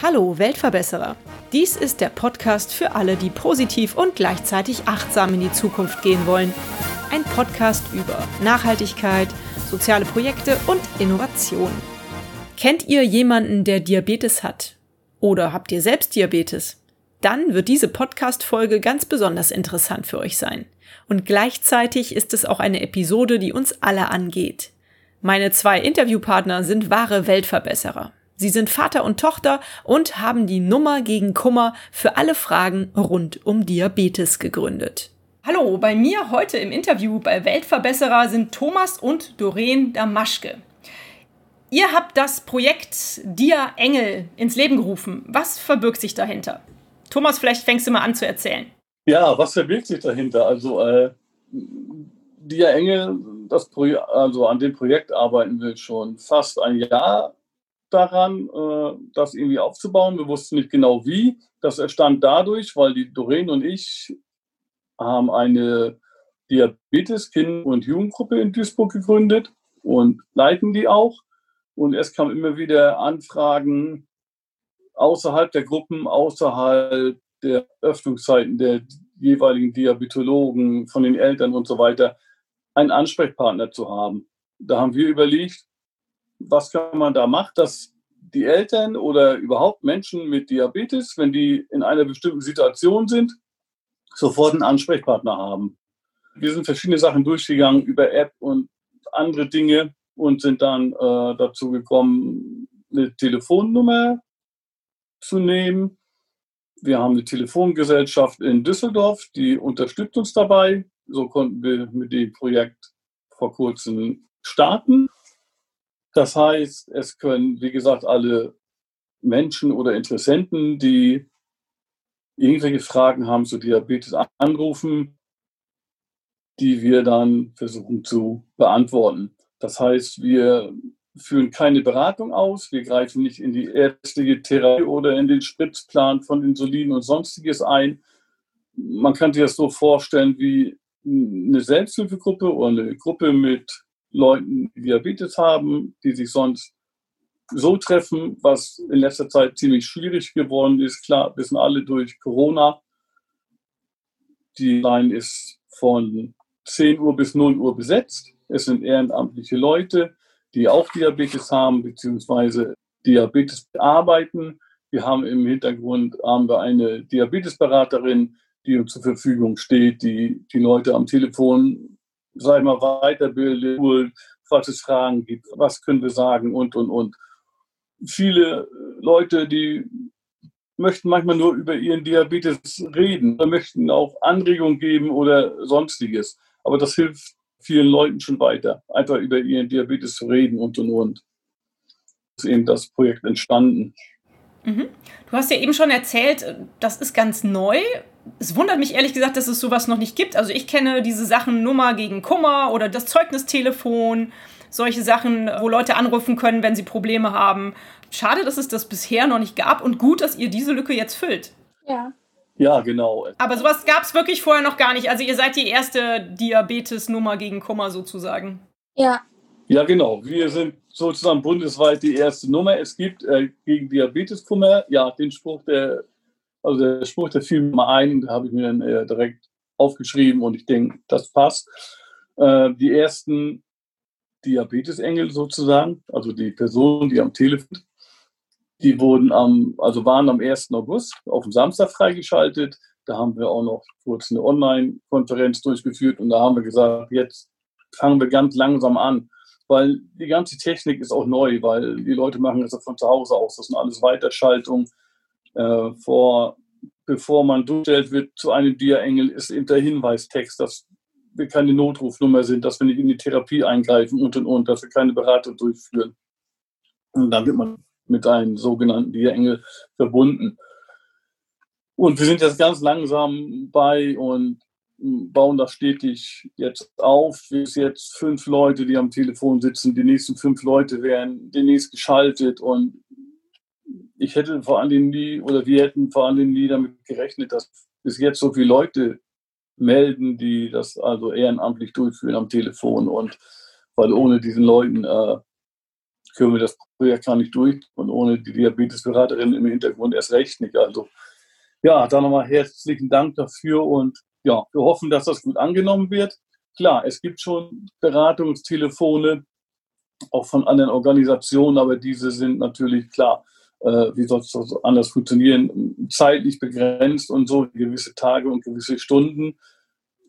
Hallo Weltverbesserer. Dies ist der Podcast für alle, die positiv und gleichzeitig achtsam in die Zukunft gehen wollen. Ein Podcast über Nachhaltigkeit, soziale Projekte und Innovation. Kennt ihr jemanden, der Diabetes hat? Oder habt ihr selbst Diabetes? Dann wird diese Podcast-Folge ganz besonders interessant für euch sein. Und gleichzeitig ist es auch eine Episode, die uns alle angeht. Meine zwei Interviewpartner sind wahre Weltverbesserer. Sie sind Vater und Tochter und haben die Nummer gegen Kummer für alle Fragen rund um Diabetes gegründet. Hallo, bei mir heute im Interview bei Weltverbesserer sind Thomas und Doreen Damaschke. Ihr habt das Projekt Dia Engel ins Leben gerufen. Was verbirgt sich dahinter? Thomas, vielleicht fängst du mal an zu erzählen. Ja, was verbirgt sich dahinter? Also äh, Dia Engel, das also an dem Projekt arbeiten wir schon fast ein Jahr daran, äh, das irgendwie aufzubauen. Wir wussten nicht genau wie. Das entstand dadurch, weil die Doreen und ich haben eine Diabetes-Kinder- und Jugendgruppe in Duisburg gegründet und leiten die auch. Und es kamen immer wieder Anfragen außerhalb der Gruppen, außerhalb der Öffnungszeiten der jeweiligen Diabetologen, von den Eltern und so weiter, einen Ansprechpartner zu haben. Da haben wir überlegt, was kann man da machen, dass die Eltern oder überhaupt Menschen mit Diabetes, wenn die in einer bestimmten Situation sind, sofort einen Ansprechpartner haben. Wir sind verschiedene Sachen durchgegangen über App und andere Dinge und sind dann äh, dazu gekommen, eine Telefonnummer zu nehmen. Wir haben eine Telefongesellschaft in Düsseldorf, die unterstützt uns dabei. So konnten wir mit dem Projekt vor kurzem starten. Das heißt, es können, wie gesagt, alle Menschen oder Interessenten, die irgendwelche Fragen haben zu Diabetes, anrufen, die wir dann versuchen zu beantworten. Das heißt, wir führen keine Beratung aus, wir greifen nicht in die ärztliche Therapie oder in den Spritzplan von Insulin und sonstiges ein. Man kann sich das so vorstellen wie eine Selbsthilfegruppe oder eine Gruppe mit Leuten, die Diabetes haben, die sich sonst so treffen, was in letzter Zeit ziemlich schwierig geworden ist. Klar, wissen alle durch Corona. Die Line ist von 10 Uhr bis 0 Uhr besetzt. Es sind ehrenamtliche Leute, die auch Diabetes haben, beziehungsweise Diabetes bearbeiten. Wir haben im Hintergrund haben wir eine Diabetesberaterin, die uns zur Verfügung steht, die die Leute am Telefon sag ich mal, weiterbildet, falls es Fragen gibt, was können wir sagen und, und, und. Viele Leute, die möchten manchmal nur über ihren Diabetes reden, möchten auch Anregungen geben oder sonstiges. Aber das hilft vielen Leuten schon weiter, einfach über ihren Diabetes zu reden und und und. Ist eben das Projekt entstanden. Mhm. Du hast ja eben schon erzählt, das ist ganz neu es wundert mich ehrlich gesagt, dass es sowas noch nicht gibt. Also ich kenne diese Sachen Nummer gegen Kummer oder das Zeugnistelefon, solche Sachen, wo Leute anrufen können, wenn sie Probleme haben. Schade, dass es das bisher noch nicht gab und gut, dass ihr diese Lücke jetzt füllt. Ja. Ja, genau. Aber sowas gab es wirklich vorher noch gar nicht. Also ihr seid die erste Diabetes-Nummer gegen Kummer sozusagen. Ja. Ja, genau. Wir sind sozusagen bundesweit die erste Nummer. Es gibt äh, gegen Diabetes-Kummer, ja, den Spruch, der also der Spruch, der fiel mir mal ein, da habe ich mir dann äh, direkt aufgeschrieben und ich denke, das passt. Äh, die ersten Diabetesengel sozusagen, also die Personen, die am Telefon, die wurden am, also waren am 1. August auf dem Samstag freigeschaltet. Da haben wir auch noch kurz eine Online-Konferenz durchgeführt und da haben wir gesagt, jetzt fangen wir ganz langsam an, weil die ganze Technik ist auch neu, weil die Leute machen das von zu Hause aus. Das sind alles Weiterschaltungen äh, vor, bevor man durchstellt wird zu einem Dia-Engel, ist der Hinweistext, dass wir keine Notrufnummer sind, dass wir nicht in die Therapie eingreifen und und und, dass wir keine Beratung durchführen. Und dann wird man mit einem sogenannten Dia-Engel verbunden. Und wir sind jetzt ganz langsam bei und bauen das stetig jetzt auf. Bis jetzt fünf Leute, die am Telefon sitzen. Die nächsten fünf Leute werden demnächst geschaltet und ich hätte vor allem nie, oder wir hätten vor allem nie damit gerechnet, dass bis jetzt so viele Leute melden, die das also ehrenamtlich durchführen am Telefon. Und weil ohne diesen Leuten äh, können wir das Projekt gar nicht durch und ohne die Diabetesberaterin im Hintergrund erst recht nicht. Also ja, da nochmal herzlichen Dank dafür und ja, wir hoffen, dass das gut angenommen wird. Klar, es gibt schon Beratungstelefone, auch von anderen Organisationen, aber diese sind natürlich klar, äh, wie soll es anders funktionieren, zeitlich begrenzt und so gewisse Tage und gewisse Stunden.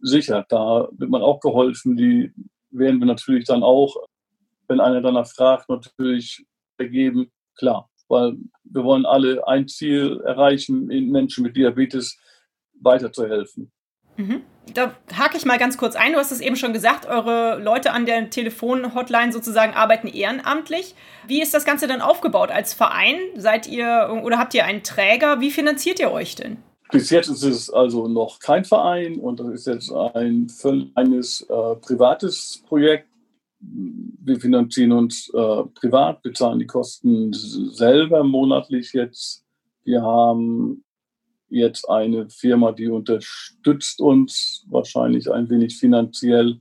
Sicher, da wird man auch geholfen. Die werden wir natürlich dann auch, wenn einer danach fragt, natürlich ergeben. Klar, weil wir wollen alle ein Ziel erreichen, Menschen mit Diabetes weiterzuhelfen. Mhm. Da hake ich mal ganz kurz ein. Du hast es eben schon gesagt, eure Leute an der Telefonhotline sozusagen arbeiten ehrenamtlich. Wie ist das Ganze dann aufgebaut? Als Verein seid ihr oder habt ihr einen Träger? Wie finanziert ihr euch denn? Bis jetzt ist es also noch kein Verein und das ist jetzt ein völlig äh, privates Projekt. Wir finanzieren uns äh, privat, bezahlen die Kosten selber monatlich jetzt. Wir haben jetzt eine Firma, die unterstützt uns wahrscheinlich ein wenig finanziell,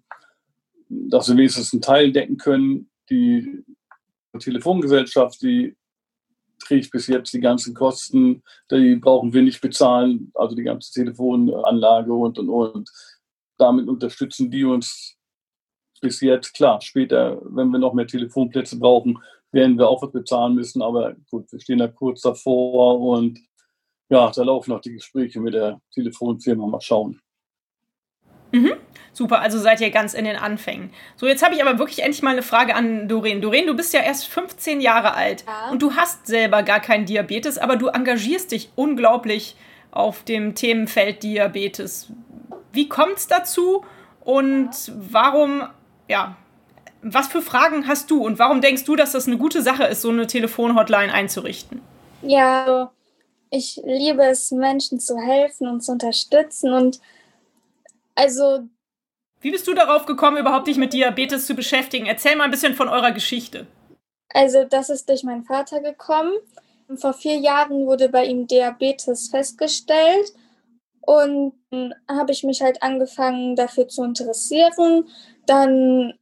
dass wir wenigstens einen Teil decken können. Die Telefongesellschaft, die trägt bis jetzt die ganzen Kosten, die brauchen wir nicht bezahlen, also die ganze Telefonanlage und und und. Damit unterstützen die uns bis jetzt. Klar, später, wenn wir noch mehr Telefonplätze brauchen, werden wir auch was bezahlen müssen, aber gut, wir stehen da kurz davor und ja, da laufen noch die Gespräche mit der Telefonfirma. Mal schauen. Mhm. Super, also seid ihr ganz in den Anfängen. So, jetzt habe ich aber wirklich endlich mal eine Frage an Doreen. Doreen, du bist ja erst 15 Jahre alt ja. und du hast selber gar keinen Diabetes, aber du engagierst dich unglaublich auf dem Themenfeld Diabetes. Wie kommt es dazu und warum, ja, was für Fragen hast du und warum denkst du, dass das eine gute Sache ist, so eine Telefonhotline einzurichten? Ja, ich liebe es, Menschen zu helfen und zu unterstützen. Und also. Wie bist du darauf gekommen, überhaupt dich mit Diabetes zu beschäftigen? Erzähl mal ein bisschen von eurer Geschichte. Also, das ist durch meinen Vater gekommen. Vor vier Jahren wurde bei ihm Diabetes festgestellt. Und habe ich mich halt angefangen, dafür zu interessieren. Dann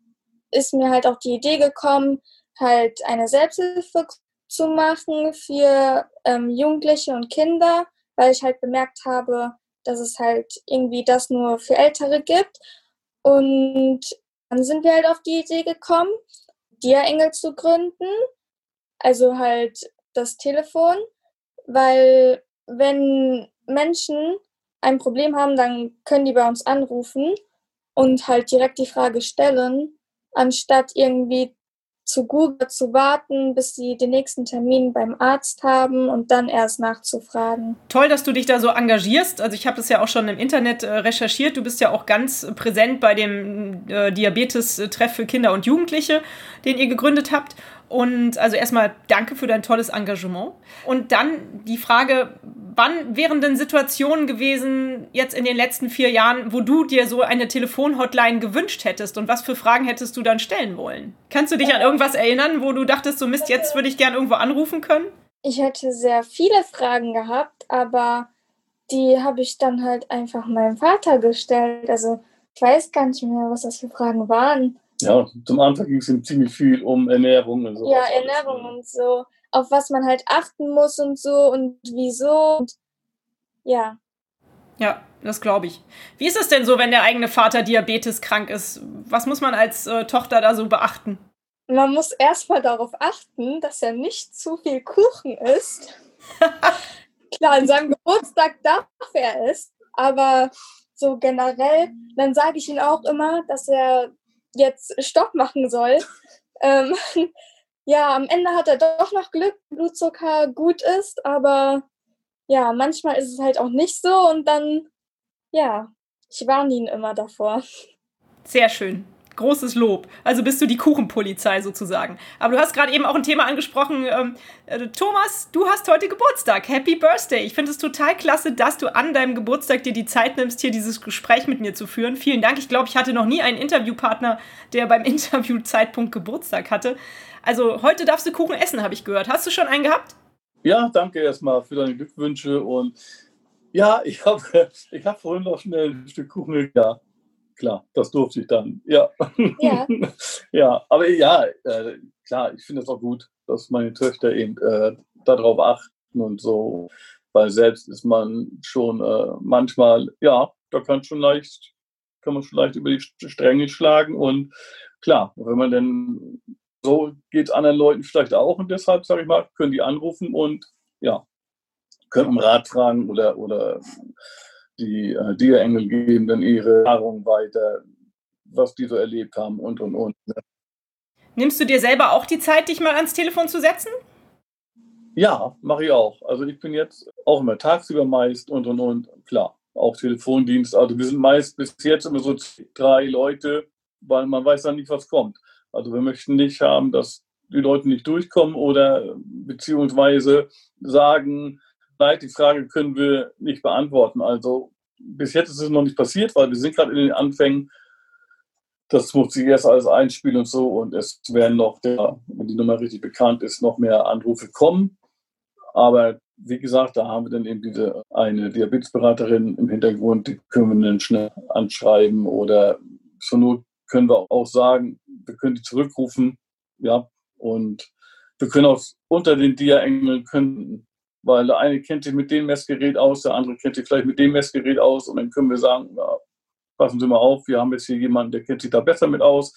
ist mir halt auch die Idee gekommen, halt eine Selbsthilfegruppe zu machen für ähm, Jugendliche und Kinder, weil ich halt bemerkt habe, dass es halt irgendwie das nur für Ältere gibt. Und dann sind wir halt auf die Idee gekommen, Dia-Engel zu gründen, also halt das Telefon, weil wenn Menschen ein Problem haben, dann können die bei uns anrufen und halt direkt die Frage stellen, anstatt irgendwie zu Google zu warten, bis sie den nächsten Termin beim Arzt haben und dann erst nachzufragen. Toll, dass du dich da so engagierst. Also ich habe das ja auch schon im Internet äh, recherchiert. Du bist ja auch ganz präsent bei dem äh, Diabetes-Treff für Kinder und Jugendliche, den ihr gegründet habt. Und also erstmal danke für dein tolles Engagement. Und dann die Frage, wann wären denn Situationen gewesen, jetzt in den letzten vier Jahren, wo du dir so eine Telefonhotline gewünscht hättest und was für Fragen hättest du dann stellen wollen? Kannst du dich an irgendwas erinnern, wo du dachtest, so Mist, jetzt würde ich gern irgendwo anrufen können? Ich hätte sehr viele Fragen gehabt, aber die habe ich dann halt einfach meinem Vater gestellt. Also ich weiß gar nicht mehr, was das für Fragen waren. Ja, zum Anfang ging es ihm ziemlich viel um Ernährung und so. Ja, Ernährung und so. Auf was man halt achten muss und so und wieso. Und ja. Ja, das glaube ich. Wie ist es denn so, wenn der eigene Vater Diabetes krank ist? Was muss man als äh, Tochter da so beachten? Man muss erstmal darauf achten, dass er nicht zu viel Kuchen isst. Klar, an seinem Geburtstag darf er es, aber so generell, dann sage ich ihm auch immer, dass er jetzt Stopp machen soll. Ähm, ja, am Ende hat er doch noch Glück, Blutzucker gut ist, aber ja, manchmal ist es halt auch nicht so und dann, ja, ich warne ihn immer davor. Sehr schön großes Lob. Also bist du die Kuchenpolizei sozusagen. Aber du hast gerade eben auch ein Thema angesprochen. Ähm, äh, Thomas, du hast heute Geburtstag. Happy Birthday. Ich finde es total klasse, dass du an deinem Geburtstag dir die Zeit nimmst, hier dieses Gespräch mit mir zu führen. Vielen Dank. Ich glaube, ich hatte noch nie einen Interviewpartner, der beim Interviewzeitpunkt Geburtstag hatte. Also heute darfst du Kuchen essen, habe ich gehört. Hast du schon einen gehabt? Ja, danke erstmal für deine Glückwünsche und Ja, ich habe ich hab vorhin noch schnell ein Stück Kuchen. Ja, klar, das durfte ich dann. Ja. Ja, ja aber ja, äh, klar, ich finde es auch gut, dass meine Töchter eben äh, darauf achten und so. Weil selbst ist man schon äh, manchmal, ja, da kann schon leicht, kann man schon leicht über die Stränge schlagen. Und klar, wenn man dann so geht es anderen Leuten vielleicht auch und deshalb, sage ich mal, können die anrufen und ja, können um Rat fragen oder, oder die äh, Dia-Engel geben dann ihre Erfahrungen weiter, was die so erlebt haben und und und. Ne? Nimmst du dir selber auch die Zeit, dich mal ans Telefon zu setzen? Ja, mache ich auch. Also ich bin jetzt auch immer tagsüber meist und und und. Klar, auch Telefondienst. Also wir sind meist bis jetzt immer so drei Leute, weil man weiß dann nicht, was kommt. Also wir möchten nicht haben, dass die Leute nicht durchkommen oder beziehungsweise sagen, nein, die Frage können wir nicht beantworten. Also bis jetzt ist es noch nicht passiert, weil wir sind gerade in den Anfängen. Das muss sich erst alles einspielen und so. Und es werden noch, der, wenn die Nummer richtig bekannt ist, noch mehr Anrufe kommen. Aber wie gesagt, da haben wir dann eben diese eine Diabetesberaterin im Hintergrund, die können wir dann schnell anschreiben oder zur Not können wir auch sagen, wir können die zurückrufen, ja, und wir können auch unter den Dia-Engeln können, weil der eine kennt sich mit dem Messgerät aus, der andere kennt sich vielleicht mit dem Messgerät aus und dann können wir sagen, ja, passen Sie mal auf, wir haben jetzt hier jemanden, der kennt sich da besser mit aus,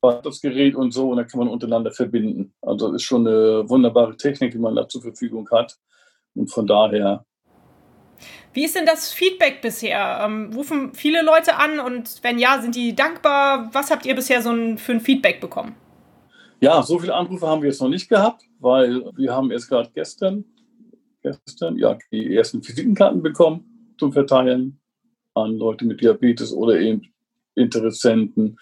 das Gerät und so und dann kann man untereinander verbinden. Also ist schon eine wunderbare Technik, die man da zur Verfügung hat und von daher wie ist denn das Feedback bisher? Ähm, rufen viele Leute an und wenn ja, sind die dankbar? Was habt ihr bisher so ein, für ein Feedback bekommen? Ja, so viele Anrufe haben wir jetzt noch nicht gehabt, weil wir haben erst gerade gestern, gestern ja, die ersten Visitenkarten bekommen zum Verteilen an Leute mit Diabetes oder eben Interessenten.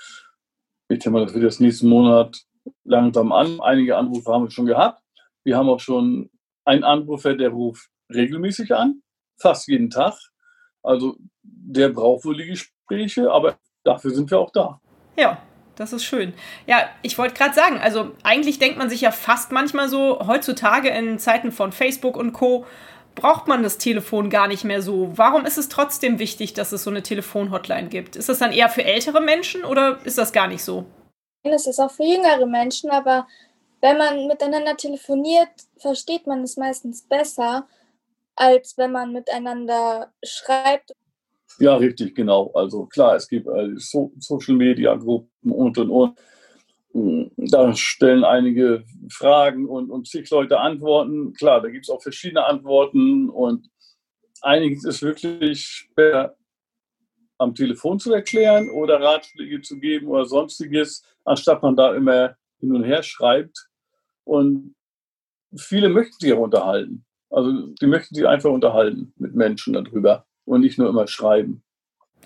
Ich denke mal, das wird jetzt nächsten Monat langsam an. Einige Anrufe haben wir schon gehabt. Wir haben auch schon einen Anrufer, der ruft regelmäßig an fast jeden Tag. Also der braucht wohl die Gespräche, aber dafür sind wir auch da. Ja, das ist schön. Ja, ich wollte gerade sagen, also eigentlich denkt man sich ja fast manchmal so, heutzutage in Zeiten von Facebook und Co. braucht man das Telefon gar nicht mehr so. Warum ist es trotzdem wichtig, dass es so eine Telefonhotline gibt? Ist das dann eher für ältere Menschen oder ist das gar nicht so? Es ist auch für jüngere Menschen, aber wenn man miteinander telefoniert, versteht man es meistens besser als wenn man miteinander schreibt. Ja, richtig, genau. Also klar, es gibt äh, so Social Media Gruppen und und und. Hm, da stellen einige Fragen und, und zig Leute Antworten. Klar, da gibt es auch verschiedene Antworten und einiges ist wirklich schwer am Telefon zu erklären oder Ratschläge zu geben oder sonstiges, anstatt man da immer hin und her schreibt. Und viele möchten sich auch unterhalten. Also die möchten sich einfach unterhalten mit Menschen darüber und nicht nur immer schreiben.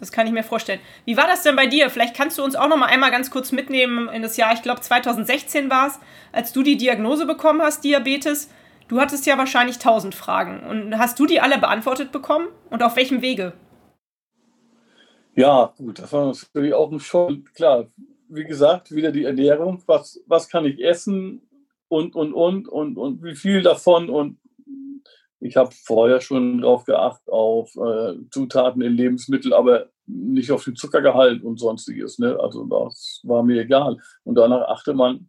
Das kann ich mir vorstellen. Wie war das denn bei dir? Vielleicht kannst du uns auch noch mal einmal ganz kurz mitnehmen in das Jahr, ich glaube 2016 war es, als du die Diagnose bekommen hast, Diabetes. Du hattest ja wahrscheinlich tausend Fragen. Und hast du die alle beantwortet bekommen? Und auf welchem Wege? Ja, gut, das war natürlich auch ein Schock. Klar, wie gesagt, wieder die Ernährung. Was, was kann ich essen? Und, und, und, und, und wie viel davon? Und ich habe vorher schon darauf geachtet, auf äh, Zutaten in Lebensmitteln, aber nicht auf den Zuckergehalt und sonstiges. Ne? Also das war mir egal. Und danach achte man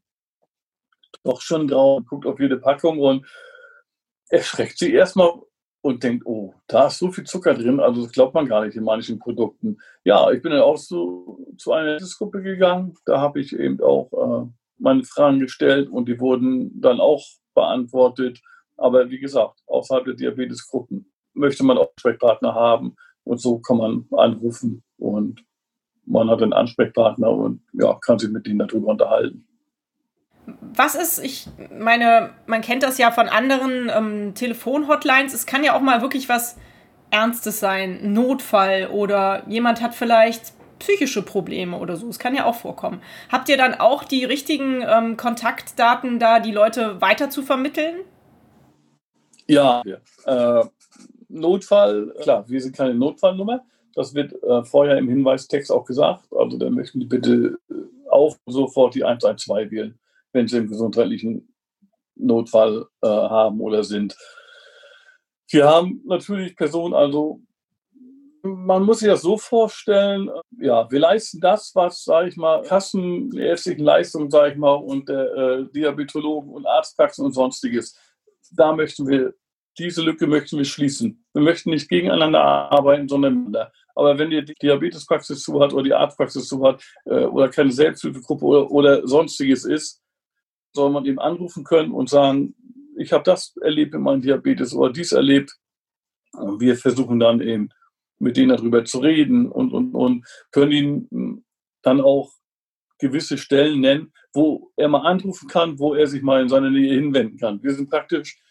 doch schon drauf, guckt auf jede Packung und erschreckt sich erstmal und denkt, oh, da ist so viel Zucker drin, also das glaubt man gar nicht in manchen Produkten. Ja, ich bin dann auch zu, zu einer Gruppe gegangen, da habe ich eben auch äh, meine Fragen gestellt und die wurden dann auch beantwortet. Aber wie gesagt, außerhalb der Diabetesgruppen möchte man auch Ansprechpartner haben und so kann man anrufen und man hat einen Ansprechpartner und ja, kann sich mit denen darüber unterhalten. Was ist, ich meine, man kennt das ja von anderen ähm, Telefonhotlines, es kann ja auch mal wirklich was Ernstes sein, Notfall oder jemand hat vielleicht psychische Probleme oder so. Es kann ja auch vorkommen. Habt ihr dann auch die richtigen ähm, Kontaktdaten da, die Leute weiter zu vermitteln? Ja, äh, Notfall, klar, wir sind keine Notfallnummer. Das wird äh, vorher im Hinweistext auch gesagt. Also da möchten die bitte äh, auch sofort die 112 wählen, wenn sie einen gesundheitlichen Notfall äh, haben oder sind. Wir haben natürlich Personen, also man muss sich das so vorstellen, ja, wir leisten das, was, sage ich mal, kassenärztlichen Leistungen, sage ich mal, und äh, Diabetologen und Arztpraxen und sonstiges, da möchten wir, diese Lücke möchten wir schließen. Wir möchten nicht gegeneinander arbeiten, sondern miteinander. Aber wenn die Diabetespraxis zu hat oder die Arztpraxis zu hat äh, oder keine Selbsthilfegruppe oder, oder sonstiges ist, soll man eben anrufen können und sagen, ich habe das erlebt in meinem Diabetes oder dies erlebt. Und wir versuchen dann eben mit denen darüber zu reden und, und, und können ihnen dann auch gewisse Stellen nennen, wo er mal anrufen kann, wo er sich mal in seine Nähe hinwenden kann. Wir sind praktisch,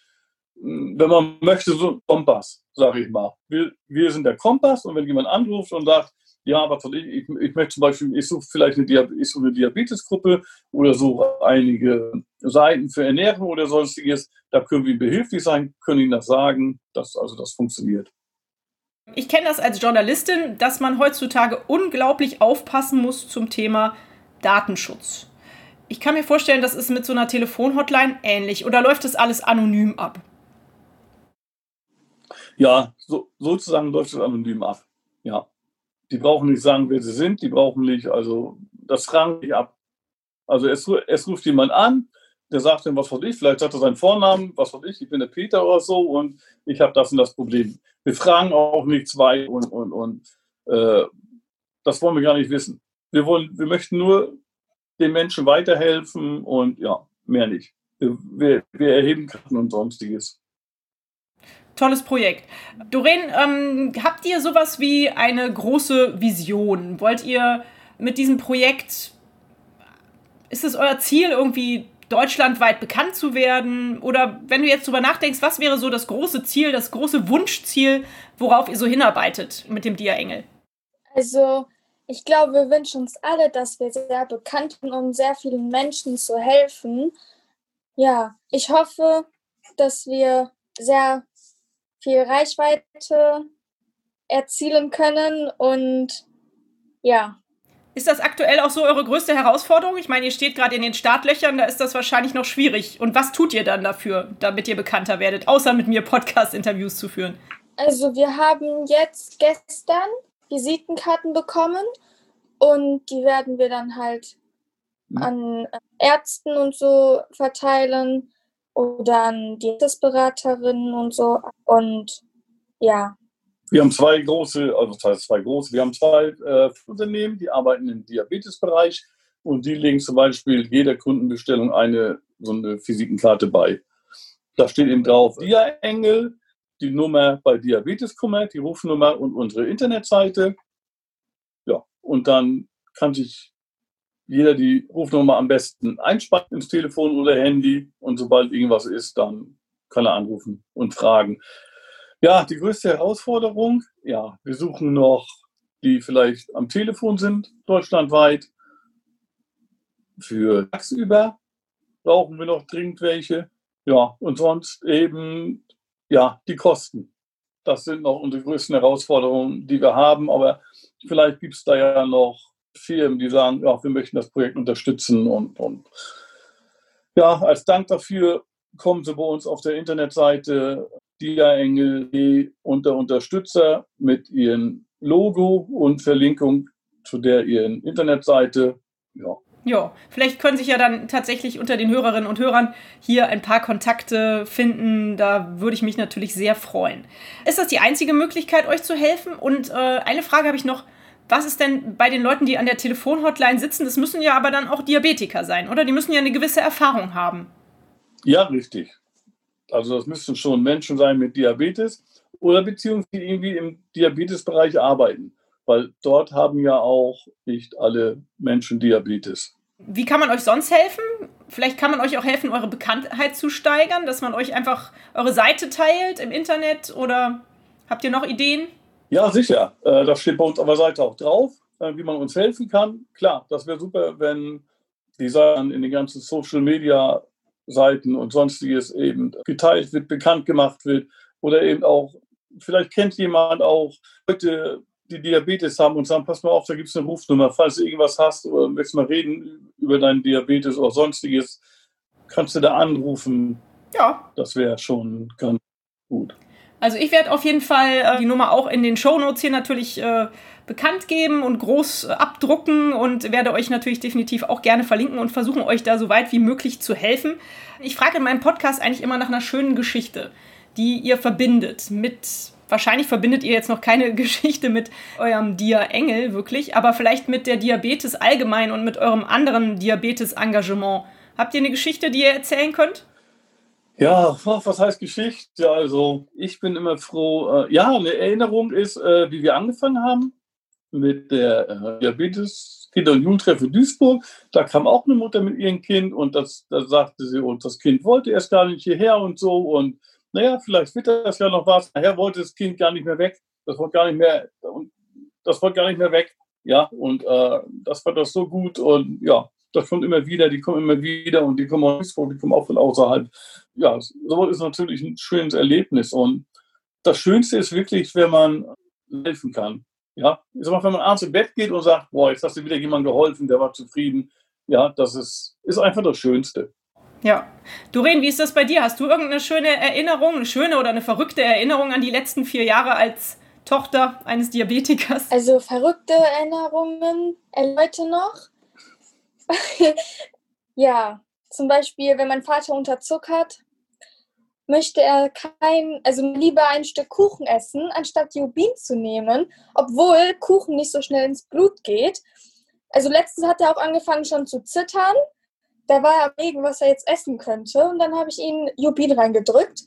wenn man möchte, so ein Kompass, sage ich mal. Wir, wir sind der Kompass und wenn jemand anruft und sagt, ja, soll ich, ich, möchte zum Beispiel, ich suche vielleicht eine, Diabetes, ich eine Diabetesgruppe oder suche einige Seiten für Ernährung oder sonstiges, da können wir behilflich sein, können Ihnen das sagen, dass also das funktioniert. Ich kenne das als Journalistin, dass man heutzutage unglaublich aufpassen muss zum Thema Datenschutz. Ich kann mir vorstellen, das ist mit so einer Telefonhotline ähnlich. Oder läuft das alles anonym ab? Ja, so, sozusagen läuft es anonym ab. Ja. Die brauchen nicht sagen, wer sie sind, die brauchen nicht, also das fragen nicht ab. Also es, es ruft jemand an, der sagt dann, was weiß ich, vielleicht sagt er seinen Vornamen, was weiß ich, ich bin der Peter oder so und ich habe das und das Problem. Wir fragen auch nichts weit und, und, und äh, das wollen wir gar nicht wissen. Wir, wollen, wir möchten nur den Menschen weiterhelfen und ja, mehr nicht. Wir, wir, erheben Karten und sonstiges. Tolles Projekt. Doreen, ähm, habt ihr sowas wie eine große Vision? Wollt ihr mit diesem Projekt, ist es euer Ziel, irgendwie deutschlandweit bekannt zu werden? Oder wenn du jetzt drüber nachdenkst, was wäre so das große Ziel, das große Wunschziel, worauf ihr so hinarbeitet mit dem Dia-Engel? Also, ich glaube, wir wünschen uns alle, dass wir sehr bekannt sind, um sehr vielen Menschen zu helfen. Ja, ich hoffe, dass wir sehr viel Reichweite erzielen können und ja, ist das aktuell auch so eure größte Herausforderung? Ich meine, ihr steht gerade in den Startlöchern, da ist das wahrscheinlich noch schwierig. Und was tut ihr dann dafür, damit ihr bekannter werdet, außer mit mir Podcast-Interviews zu führen? Also wir haben jetzt gestern Visitenkarten bekommen und die werden wir dann halt mhm. an Ärzten und so verteilen oder an die Beraterinnen und so. Und ja, wir haben zwei große, also das heißt zwei große, wir haben zwei äh, Unternehmen, die arbeiten im Diabetesbereich und die legen zum Beispiel jeder Kundenbestellung eine so eine Visitenkarte bei. Da steht eben drauf Dia-Engel, die Nummer bei Diabeteskummer, die Rufnummer und unsere Internetseite. Ja, und dann kann sich jeder die Rufnummer am besten einspannen ins Telefon oder Handy und sobald irgendwas ist, dann kann er anrufen und fragen. Ja, die größte Herausforderung, ja, wir suchen noch, die vielleicht am Telefon sind, deutschlandweit. Für tagsüber brauchen wir noch dringend welche. Ja, und sonst eben, ja, die Kosten. Das sind noch unsere größten Herausforderungen, die wir haben. Aber vielleicht gibt es da ja noch Firmen, die sagen, ja, wir möchten das Projekt unterstützen und, und ja, als Dank dafür kommen Sie bei uns auf der Internetseite Dia-Engel unter Unterstützer mit ihrem Logo und Verlinkung zu der ihren Internetseite. Ja. Ja, vielleicht können sich ja dann tatsächlich unter den Hörerinnen und Hörern hier ein paar Kontakte finden. Da würde ich mich natürlich sehr freuen. Ist das die einzige Möglichkeit, euch zu helfen? Und äh, eine Frage habe ich noch. Was ist denn bei den Leuten, die an der Telefonhotline sitzen? Das müssen ja aber dann auch Diabetiker sein, oder? Die müssen ja eine gewisse Erfahrung haben. Ja, richtig. Also das müssten schon Menschen sein mit Diabetes oder beziehungsweise irgendwie im Diabetesbereich arbeiten, weil dort haben ja auch nicht alle Menschen Diabetes. Wie kann man euch sonst helfen? Vielleicht kann man euch auch helfen, eure Bekanntheit zu steigern, dass man euch einfach eure Seite teilt im Internet oder habt ihr noch Ideen? Ja, sicher. Äh, das steht bei uns auf der Seite auch drauf, äh, wie man uns helfen kann. Klar, das wäre super, wenn die Sachen in den ganzen Social Media Seiten und sonstiges eben geteilt wird, bekannt gemacht wird oder eben auch, vielleicht kennt jemand auch Leute, die Diabetes haben und sagen, pass mal auf, da gibt es eine Rufnummer, falls du irgendwas hast oder möchtest mal reden über deinen Diabetes oder sonstiges, kannst du da anrufen. Ja. Das wäre schon ganz gut. Also ich werde auf jeden Fall äh, die Nummer auch in den Shownotes hier natürlich äh, bekannt geben und groß äh, abdrucken und werde euch natürlich definitiv auch gerne verlinken und versuchen, euch da so weit wie möglich zu helfen. Ich frage in meinem Podcast eigentlich immer nach einer schönen Geschichte, die ihr verbindet mit Wahrscheinlich verbindet ihr jetzt noch keine Geschichte mit eurem Dia-Engel wirklich, aber vielleicht mit der Diabetes allgemein und mit eurem anderen Diabetes-Engagement. Habt ihr eine Geschichte, die ihr erzählen könnt? Ja, was heißt Geschichte? Also, ich bin immer froh. Äh, ja, eine Erinnerung ist, äh, wie wir angefangen haben mit der äh, Diabetes Kinder- und Jugendtreffe Duisburg. Da kam auch eine Mutter mit ihrem Kind und das, da sagte sie, und das Kind wollte erst gar nicht hierher und so. Und naja, vielleicht wird das ja noch was. Nachher wollte das Kind gar nicht mehr weg. Das wollte gar nicht mehr, das wollte gar nicht mehr weg. Ja, und äh, das war das so gut. Und ja, das kommt immer wieder, die kommen immer wieder und die kommen auch die kommen auch von außerhalb. Ja, sowas ist natürlich ein schönes Erlebnis. Und das Schönste ist wirklich, wenn man helfen kann. Ja, ich sag mal, wenn man abends im Bett geht und sagt, boah, jetzt hast du wieder jemand geholfen, der war zufrieden. Ja, das ist, ist einfach das Schönste. Ja. Doreen, wie ist das bei dir? Hast du irgendeine schöne Erinnerung, eine schöne oder eine verrückte Erinnerung an die letzten vier Jahre als Tochter eines Diabetikers? Also verrückte Erinnerungen äh, Leute noch. ja, zum Beispiel, wenn mein Vater unterzuckert, möchte er kein, also lieber ein Stück Kuchen essen, anstatt Jubin zu nehmen, obwohl Kuchen nicht so schnell ins Blut geht. Also letztens hat er auch angefangen schon zu zittern. Da war er am Wegen, was er jetzt essen könnte. Und dann habe ich ihn Jubin reingedrückt.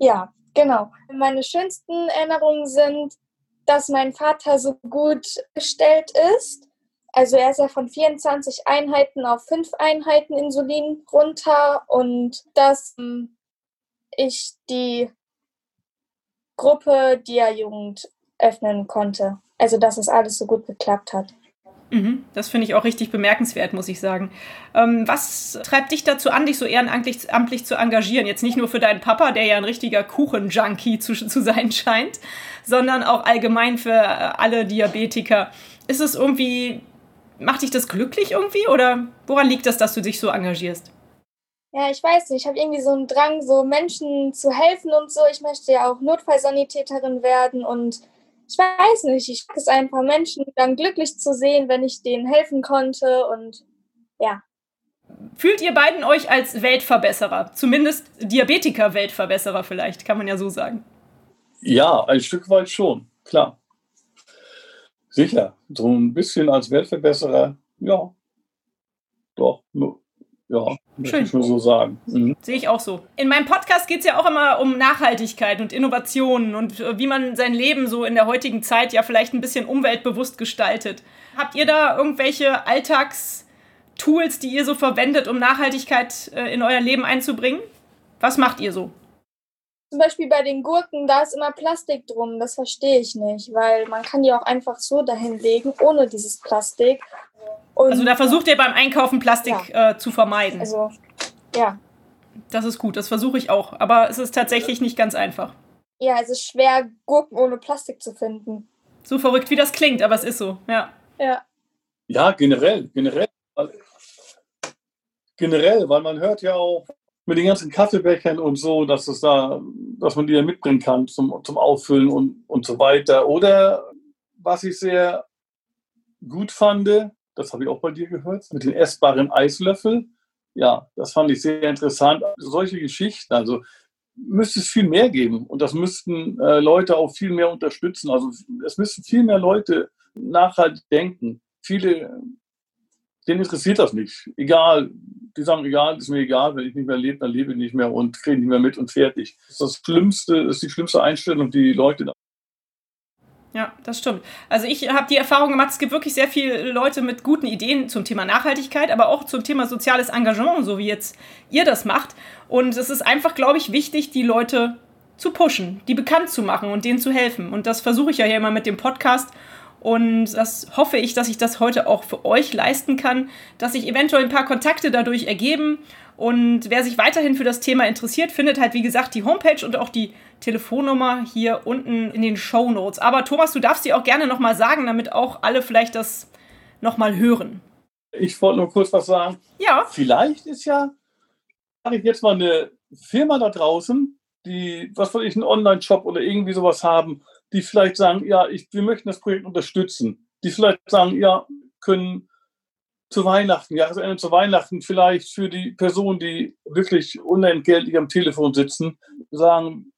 Ja, genau. Meine schönsten Erinnerungen sind, dass mein Vater so gut gestellt ist. Also er ist ja von 24 Einheiten auf 5 Einheiten Insulin runter und dass hm, ich die Gruppe Dia-Jugend öffnen konnte. Also dass es alles so gut geklappt hat. Mhm, das finde ich auch richtig bemerkenswert, muss ich sagen. Ähm, was treibt dich dazu an, dich so ehrenamtlich amtlich zu engagieren? Jetzt nicht nur für deinen Papa, der ja ein richtiger Kuchen-Junkie zu, zu sein scheint, sondern auch allgemein für äh, alle Diabetiker. Ist es irgendwie, macht dich das glücklich irgendwie oder woran liegt das, dass du dich so engagierst? Ja, ich weiß nicht. Ich habe irgendwie so einen Drang, so Menschen zu helfen und so. Ich möchte ja auch Notfallsanitäterin werden und ich weiß nicht. Ich mag es einfach, Menschen dann glücklich zu sehen, wenn ich denen helfen konnte und ja. Fühlt ihr beiden euch als Weltverbesserer? Zumindest Diabetiker-Weltverbesserer vielleicht, kann man ja so sagen. Ja, ein Stück weit schon, klar. Sicher, so ein bisschen als Weltverbesserer, ja. Doch, ja, Schön. ich nur so sagen. Mhm. Sehe ich auch so. In meinem Podcast geht es ja auch immer um Nachhaltigkeit und Innovationen und äh, wie man sein Leben so in der heutigen Zeit ja vielleicht ein bisschen umweltbewusst gestaltet. Habt ihr da irgendwelche Alltagstools, die ihr so verwendet, um Nachhaltigkeit äh, in euer Leben einzubringen? Was macht ihr so? Zum Beispiel bei den Gurken, da ist immer Plastik drum. Das verstehe ich nicht, weil man kann die auch einfach so dahin legen, ohne dieses Plastik. Und also da versucht ihr beim Einkaufen Plastik ja. äh, zu vermeiden. Also, ja. Das ist gut, das versuche ich auch. Aber es ist tatsächlich nicht ganz einfach. Ja, es ist schwer, Gurken ohne Plastik zu finden. So verrückt, wie das klingt, aber es ist so, ja. Ja. Ja, generell, generell. Generell, weil man hört ja auch mit den ganzen Kaffeebechern und so, dass es da, dass man die ja mitbringen kann zum, zum Auffüllen und, und so weiter. Oder was ich sehr gut fand, das habe ich auch bei dir gehört, mit den essbaren Eislöffel. Ja, das fand ich sehr interessant. Solche Geschichten, also müsste es viel mehr geben und das müssten äh, Leute auch viel mehr unterstützen. Also es müssten viel mehr Leute nachhaltig denken. Viele, denen interessiert das nicht. Egal, die sagen, egal, ist mir egal, wenn ich nicht mehr lebe, dann lebe ich nicht mehr und kriege nicht mehr mit und fertig. Das ist das Schlimmste, das ist die schlimmste Einstellung, die Leute ja, das stimmt. Also ich habe die Erfahrung gemacht, es gibt wirklich sehr viele Leute mit guten Ideen zum Thema Nachhaltigkeit, aber auch zum Thema soziales Engagement, so wie jetzt ihr das macht. Und es ist einfach, glaube ich, wichtig, die Leute zu pushen, die bekannt zu machen und denen zu helfen. Und das versuche ich ja hier immer mit dem Podcast. Und das hoffe ich, dass ich das heute auch für euch leisten kann, dass sich eventuell ein paar Kontakte dadurch ergeben und wer sich weiterhin für das Thema interessiert, findet halt, wie gesagt, die Homepage und auch die Telefonnummer hier unten in den Show Notes. Aber Thomas, du darfst sie auch gerne nochmal sagen, damit auch alle vielleicht das nochmal hören. Ich wollte nur kurz was sagen. Ja. Vielleicht ist ja, habe ich jetzt mal eine Firma da draußen, die, was weiß ich, einen Online-Shop oder irgendwie sowas haben, die vielleicht sagen, ja, ich, wir möchten das Projekt unterstützen, die vielleicht sagen, ja, können zu Weihnachten, Jahresende zu Weihnachten vielleicht für die Personen, die wirklich unentgeltlich am Telefon sitzen, sagen,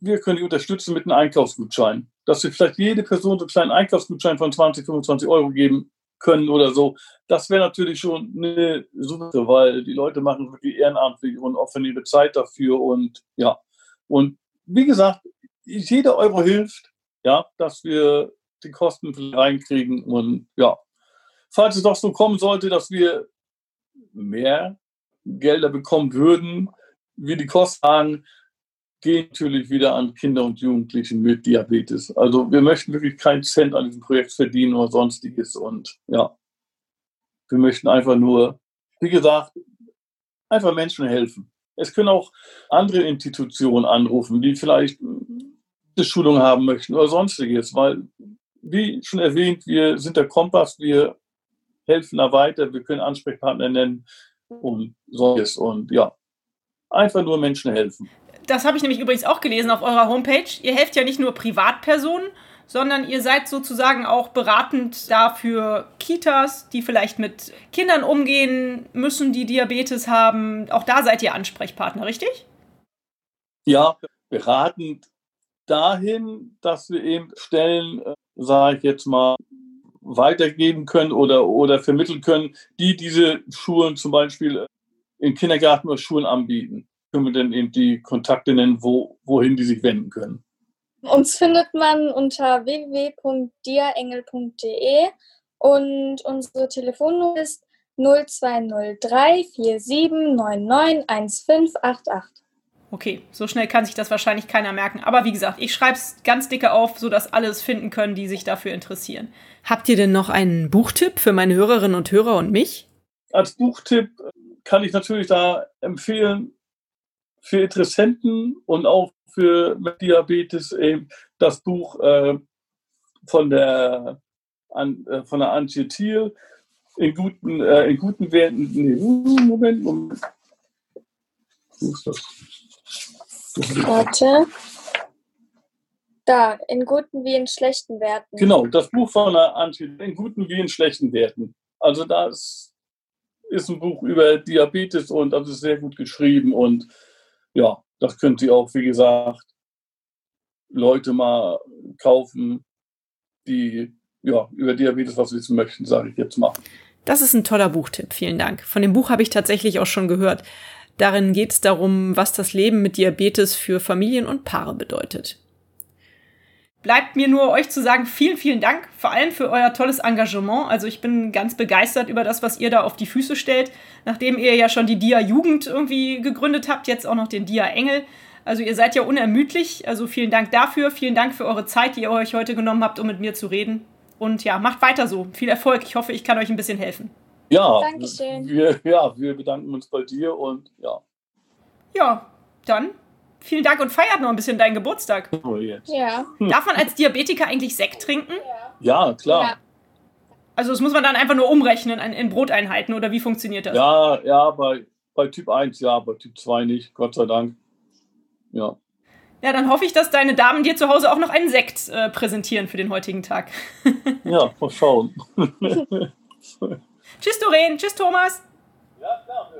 wir können die unterstützen mit einem Einkaufsgutschein. Dass wir vielleicht jede Person so einen kleinen Einkaufsgutschein von 20, 25 Euro geben können oder so. Das wäre natürlich schon eine Sache, weil die Leute machen wirklich ehrenamtlich und opfern ihre Zeit dafür und ja. Und wie gesagt, jeder Euro hilft, ja, dass wir die Kosten reinkriegen und ja. Falls es doch so kommen sollte, dass wir mehr Gelder bekommen würden, wir die Kosten haben, gehen natürlich wieder an Kinder und Jugendliche mit Diabetes. Also wir möchten wirklich keinen Cent an diesem Projekt verdienen oder sonstiges. Und ja, wir möchten einfach nur, wie gesagt, einfach Menschen helfen. Es können auch andere Institutionen anrufen, die vielleicht Schulung haben möchten oder sonstiges, weil, wie schon erwähnt, wir sind der Kompass, wir helfen da weiter, wir können Ansprechpartner nennen und solches. Und ja, einfach nur Menschen helfen das habe ich nämlich übrigens auch gelesen auf eurer Homepage. Ihr helft ja nicht nur Privatpersonen, sondern ihr seid sozusagen auch beratend dafür Kitas, die vielleicht mit Kindern umgehen müssen, die Diabetes haben. Auch da seid ihr Ansprechpartner, richtig? Ja, beratend dahin, dass wir eben Stellen, äh, sage ich jetzt mal, weitergeben können oder, oder vermitteln können, die diese Schulen zum Beispiel äh, in Kindergarten oder Schulen anbieten können wir denn eben die Kontakte nennen, wo, wohin die sich wenden können? Uns findet man unter www.diaengel.de und unsere Telefonnummer ist 0203 4799 1588. Okay, so schnell kann sich das wahrscheinlich keiner merken. Aber wie gesagt, ich schreibe es ganz dicke auf, sodass alle es finden können, die sich dafür interessieren. Habt ihr denn noch einen Buchtipp für meine Hörerinnen und Hörer und mich? Als Buchtipp kann ich natürlich da empfehlen, für Interessenten und auch für Diabetes eben das Buch äh, von der an, äh, von der Antje Thiel in guten äh, in guten Werten. Nee, Moment, Moment. Wo ist das? Warte. Da, in guten wie in schlechten Werten. Genau, das Buch von der Antje in guten wie in schlechten Werten. Also das ist ein Buch über Diabetes und das ist sehr gut geschrieben und ja, das könnt ihr auch, wie gesagt, Leute mal kaufen, die ja, über Diabetes was wissen möchten, sage ich jetzt mal. Das ist ein toller Buchtipp, vielen Dank. Von dem Buch habe ich tatsächlich auch schon gehört. Darin geht es darum, was das Leben mit Diabetes für Familien und Paare bedeutet bleibt mir nur euch zu sagen, vielen, vielen Dank, vor allem für euer tolles Engagement. Also ich bin ganz begeistert über das, was ihr da auf die Füße stellt, nachdem ihr ja schon die Dia Jugend irgendwie gegründet habt, jetzt auch noch den Dia Engel. Also ihr seid ja unermüdlich. Also vielen Dank dafür, vielen Dank für eure Zeit, die ihr euch heute genommen habt, um mit mir zu reden. Und ja, macht weiter so. Viel Erfolg. Ich hoffe, ich kann euch ein bisschen helfen. Ja, Dankeschön. Wir, ja, wir bedanken uns bei dir und ja. Ja, dann Vielen Dank und feiert noch ein bisschen deinen Geburtstag. Oh, jetzt. Ja. Darf man als Diabetiker eigentlich Sekt trinken? Ja, klar. Ja. Also das muss man dann einfach nur umrechnen in Broteinheiten oder wie funktioniert das? Ja, ja, bei, bei Typ 1 ja, bei Typ 2 nicht, Gott sei Dank. Ja. Ja, dann hoffe ich, dass deine Damen dir zu Hause auch noch einen Sekt äh, präsentieren für den heutigen Tag. ja, mal schauen. Tschüss, Doreen. Tschüss, Thomas. Ja, klar.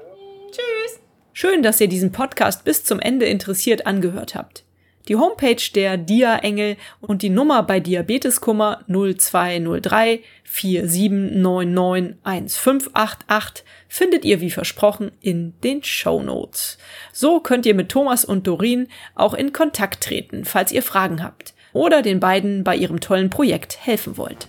Tschüss. Schön, dass ihr diesen Podcast bis zum Ende interessiert angehört habt. Die Homepage der Dia-Engel und die Nummer bei Diabeteskummer 0203 4799 1588 findet ihr wie versprochen in den Show Notes. So könnt ihr mit Thomas und Dorin auch in Kontakt treten, falls ihr Fragen habt oder den beiden bei ihrem tollen Projekt helfen wollt.